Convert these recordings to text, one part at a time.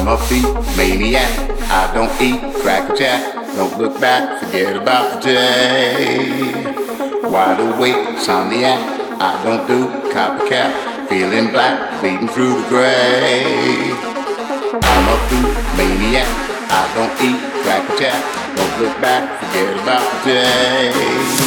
I'm a thief, maniac. I don't eat, crack a jack. Don't look back, forget about the day. Wide awake, somniac. I don't do copycat. Feeling black, bleeding through the gray. I'm a food maniac. I don't eat, crack a jack. Don't look back, forget about the day.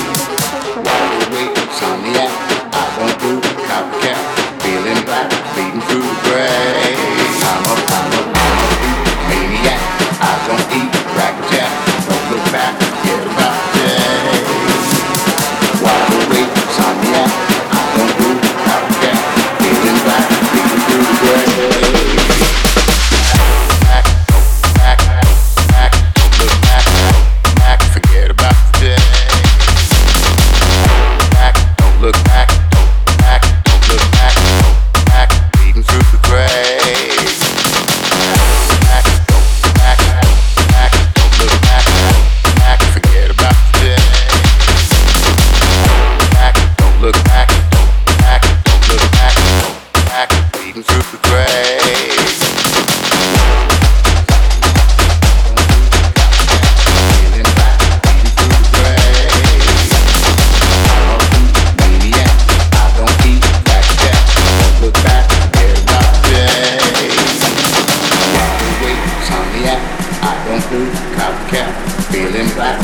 black.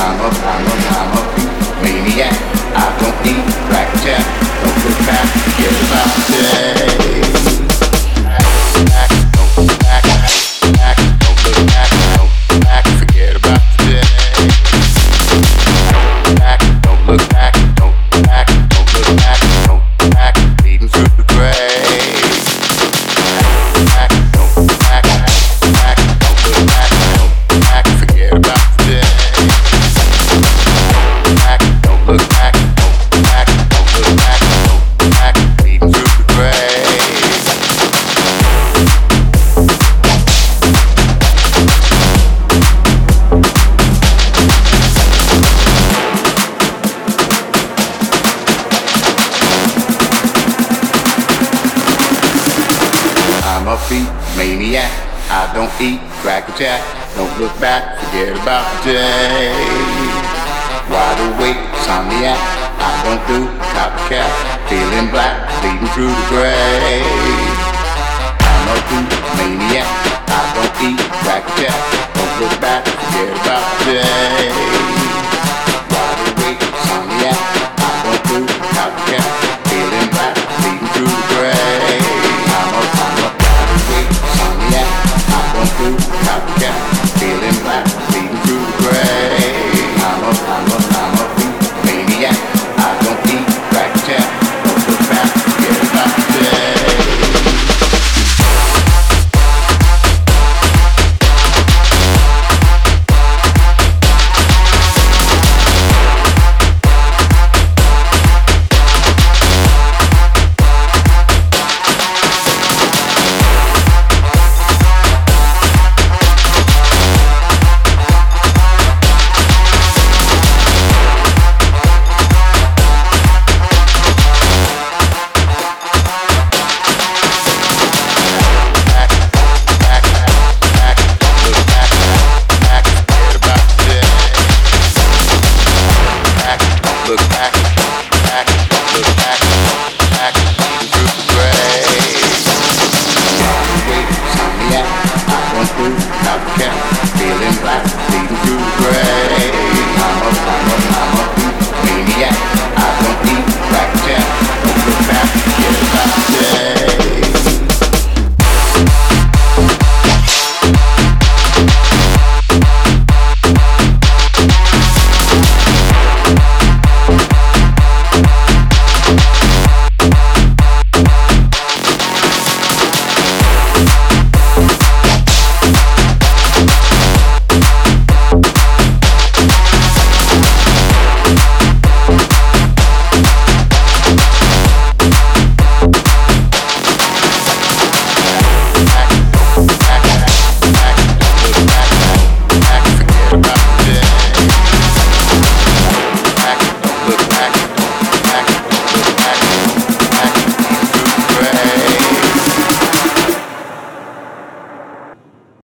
I'm a maniac. I don't eat black jack. Don't get. my feet, maniac. I don't eat, crack a jack. Don't look back, forget about the day. Wide awake, insomniac. I don't do copycat. Feeling black, bleeding through the gray. I'm a boot maniac. I back, go back.